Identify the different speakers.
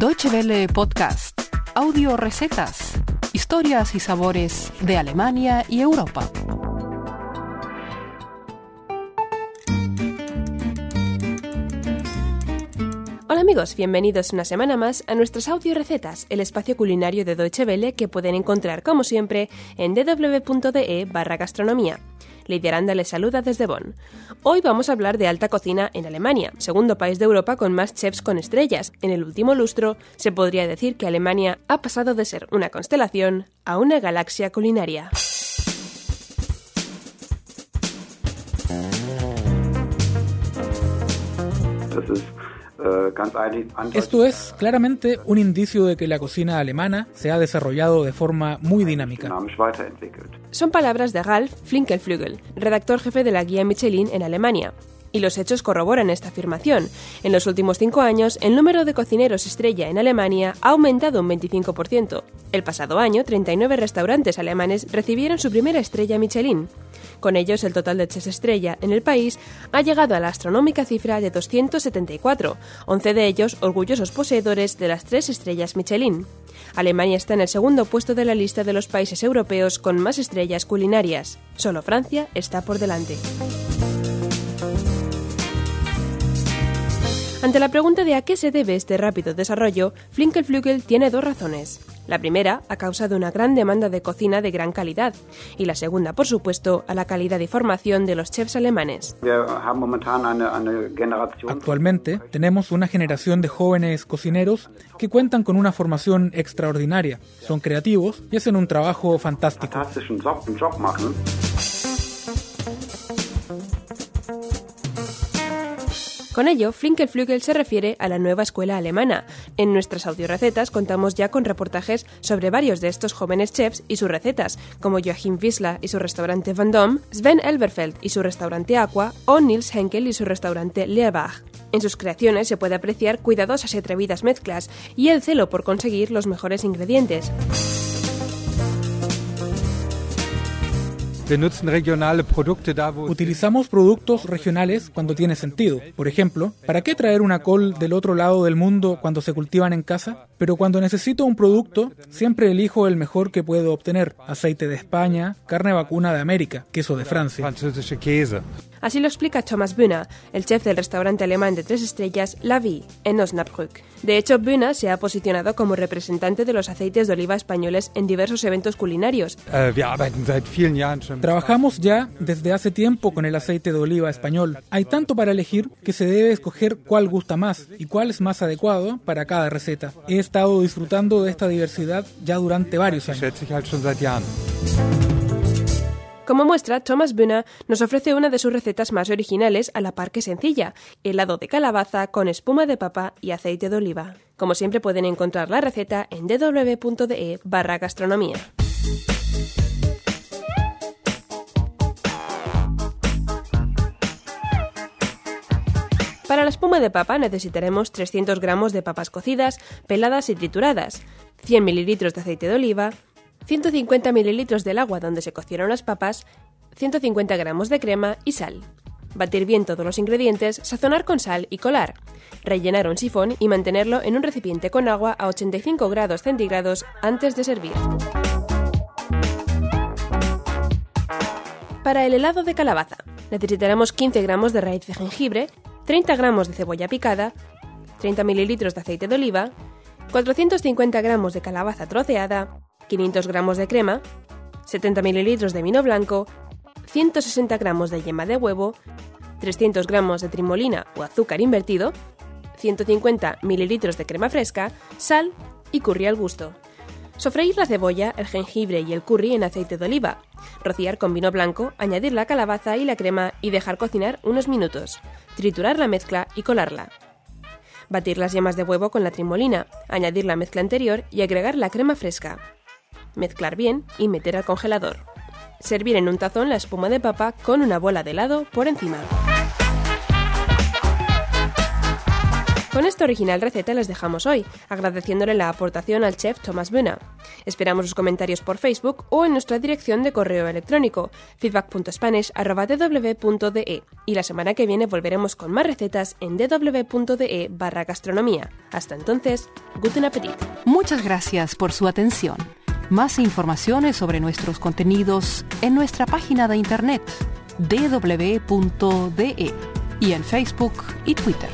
Speaker 1: Deutsche Welle Podcast, audio recetas, historias y sabores de Alemania y Europa.
Speaker 2: Hola amigos, bienvenidos una semana más a nuestras audio recetas, el espacio culinario de Deutsche Welle que pueden encontrar como siempre en www.de barra. Lidia Aranda les saluda desde Bonn. Hoy vamos a hablar de alta cocina en Alemania, segundo país de Europa con más chefs con estrellas. En el último lustro se podría decir que Alemania ha pasado de ser una constelación a una galaxia culinaria.
Speaker 3: Esto es claramente un indicio de que la cocina alemana se ha desarrollado de forma muy dinámica.
Speaker 2: Son palabras de Ralf Flinkelflügel, redactor jefe de la guía Michelin en Alemania. Y los hechos corroboran esta afirmación. En los últimos cinco años, el número de cocineros estrella en Alemania ha aumentado un 25%. El pasado año, 39 restaurantes alemanes recibieron su primera estrella Michelin. Con ellos, el total de chefs estrella en el país ha llegado a la astronómica cifra de 274, 11 de ellos orgullosos poseedores de las tres estrellas Michelin. Alemania está en el segundo puesto de la lista de los países europeos con más estrellas culinarias. Solo Francia está por delante. Ante la pregunta de a qué se debe este rápido desarrollo, Flinkelflügel tiene dos razones. La primera, a causa de una gran demanda de cocina de gran calidad, y la segunda, por supuesto, a la calidad y formación de los chefs alemanes.
Speaker 3: Actualmente tenemos una generación de jóvenes cocineros que cuentan con una formación extraordinaria, son creativos y hacen un trabajo fantástico.
Speaker 2: Con ello, Flinkelflügel se refiere a la nueva escuela alemana. En nuestras audiorecetas contamos ya con reportajes sobre varios de estos jóvenes chefs y sus recetas, como Joachim Wiesler y su restaurante Van Dom, Sven Elberfeld y su restaurante Aqua, o Nils Henkel y su restaurante Leerbach. En sus creaciones se puede apreciar cuidadosas y atrevidas mezclas y el celo por conseguir los mejores ingredientes.
Speaker 3: Utilizamos productos regionales cuando tiene sentido. Por ejemplo, ¿para qué traer una col del otro lado del mundo cuando se cultivan en casa? Pero cuando necesito un producto, siempre elijo el mejor que puedo obtener. Aceite de España, carne vacuna de América, queso de Francia.
Speaker 2: Así lo explica Thomas Bühner, el chef del restaurante alemán de tres estrellas La Vie, en Osnabrück. De hecho, Bühner se ha posicionado como representante de los aceites de oliva españoles en diversos eventos culinarios.
Speaker 3: Trabajamos ya desde hace tiempo con el aceite de oliva español. Hay tanto para elegir que se debe escoger cuál gusta más y cuál es más adecuado para cada receta. Estado disfrutando de esta diversidad ya durante varios años.
Speaker 2: Como muestra, Thomas Bühner nos ofrece una de sus recetas más originales a la par que sencilla, helado de calabaza con espuma de papa y aceite de oliva. Como siempre pueden encontrar la receta en www.de barra gastronomía. Para la espuma de papa necesitaremos 300 gramos de papas cocidas, peladas y trituradas, 100 mililitros de aceite de oliva, 150 mililitros del agua donde se cocieron las papas, 150 gramos de crema y sal. Batir bien todos los ingredientes, sazonar con sal y colar. Rellenar un sifón y mantenerlo en un recipiente con agua a 85 grados centígrados antes de servir. Para el helado de calabaza, necesitaremos 15 gramos de raíz de jengibre, 30 gramos de cebolla picada, 30 mililitros de aceite de oliva, 450 gramos de calabaza troceada, 500 gramos de crema, 70 mililitros de vino blanco, 160 gramos de yema de huevo, 300 gramos de trimolina o azúcar invertido, 150 mililitros de crema fresca, sal y curry al gusto. Sofreír la cebolla, el jengibre y el curry en aceite de oliva. Rociar con vino blanco, añadir la calabaza y la crema y dejar cocinar unos minutos. Triturar la mezcla y colarla. Batir las yemas de huevo con la trimolina, añadir la mezcla anterior y agregar la crema fresca mezclar bien y meter al congelador. Servir en un tazón la espuma de papa con una bola de helado por encima. Con esta original receta les dejamos hoy, agradeciéndole la aportación al chef Thomas Buna. Esperamos sus comentarios por Facebook o en nuestra dirección de correo electrónico feedback.spanish.dw.de y la semana que viene volveremos con más recetas en dw.de barra gastronomía. Hasta entonces, guten appetit.
Speaker 1: Muchas gracias por su atención. Más informaciones sobre nuestros contenidos en nuestra página de internet www.de y en Facebook y Twitter.